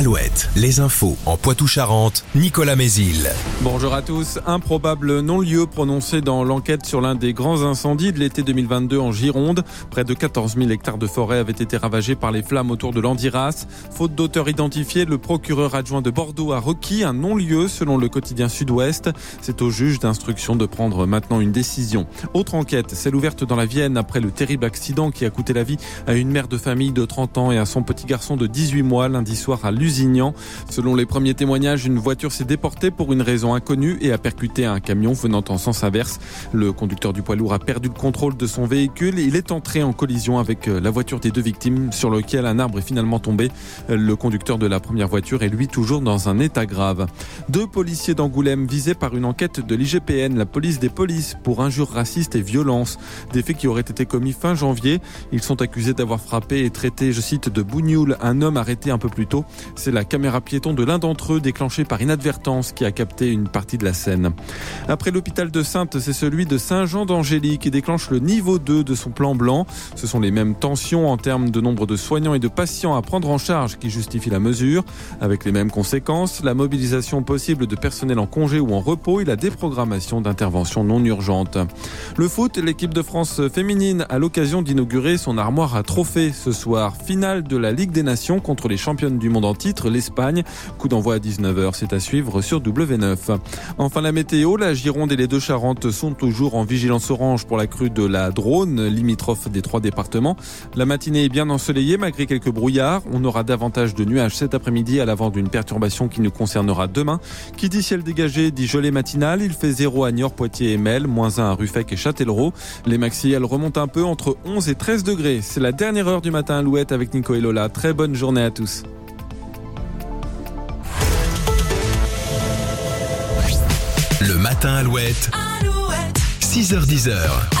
Alouette, les infos en Poitou-Charentes, Nicolas Mézil. Bonjour à tous. Improbable non-lieu prononcé dans l'enquête sur l'un des grands incendies de l'été 2022 en Gironde. Près de 14 000 hectares de forêt avaient été ravagés par les flammes autour de l'Andiras. Faute d'auteur identifié, le procureur adjoint de Bordeaux a requis un non-lieu selon le quotidien Sud-Ouest. C'est au juge d'instruction de prendre maintenant une décision. Autre enquête, celle ouverte dans la Vienne après le terrible accident qui a coûté la vie à une mère de famille de 30 ans et à son petit garçon de 18 mois lundi soir à Selon les premiers témoignages, une voiture s'est déportée pour une raison inconnue et a percuté un camion venant en sens inverse. Le conducteur du poids lourd a perdu le contrôle de son véhicule il est entré en collision avec euh, la voiture des deux victimes sur lequel un arbre est finalement tombé. Le conducteur de la première voiture est lui toujours dans un état grave. Deux policiers d'Angoulême visés par une enquête de l'IGPN, la police des polices, pour injures racistes et violences. Des faits qui auraient été commis fin janvier. Ils sont accusés d'avoir frappé et traité, je cite, de bougnoul un homme arrêté un peu plus tôt. C'est la caméra piéton de l'un d'entre eux déclenchée par inadvertance qui a capté une partie de la scène. Après l'hôpital de Sainte, c'est celui de Saint-Jean d'Angély qui déclenche le niveau 2 de son plan blanc. Ce sont les mêmes tensions en termes de nombre de soignants et de patients à prendre en charge qui justifient la mesure. Avec les mêmes conséquences, la mobilisation possible de personnel en congé ou en repos et la déprogrammation d'interventions non urgentes. Le foot, l'équipe de France féminine a l'occasion d'inaugurer son armoire à trophées ce soir. Finale de la Ligue des Nations contre les championnes du monde en l'Espagne. Coup d'envoi à 19h, c'est à suivre sur W9. Enfin la météo, la Gironde et les deux Charentes sont toujours en vigilance orange pour la crue de la Drône, limitrophe des trois départements. La matinée est bien ensoleillée malgré quelques brouillards. On aura davantage de nuages cet après-midi à l'avant d'une perturbation qui nous concernera demain. Qui dit ciel dégagé dit gelée matinale. Il fait 0 à Niort, Poitiers et Mel, moins 1 à Ruffec et Châtellerault. Les maxi, remontent un peu entre 11 et 13 degrés. C'est la dernière heure du matin à Louette avec Nico et Lola. Très bonne journée à tous. Le matin Alouette, Alouette, 6h10.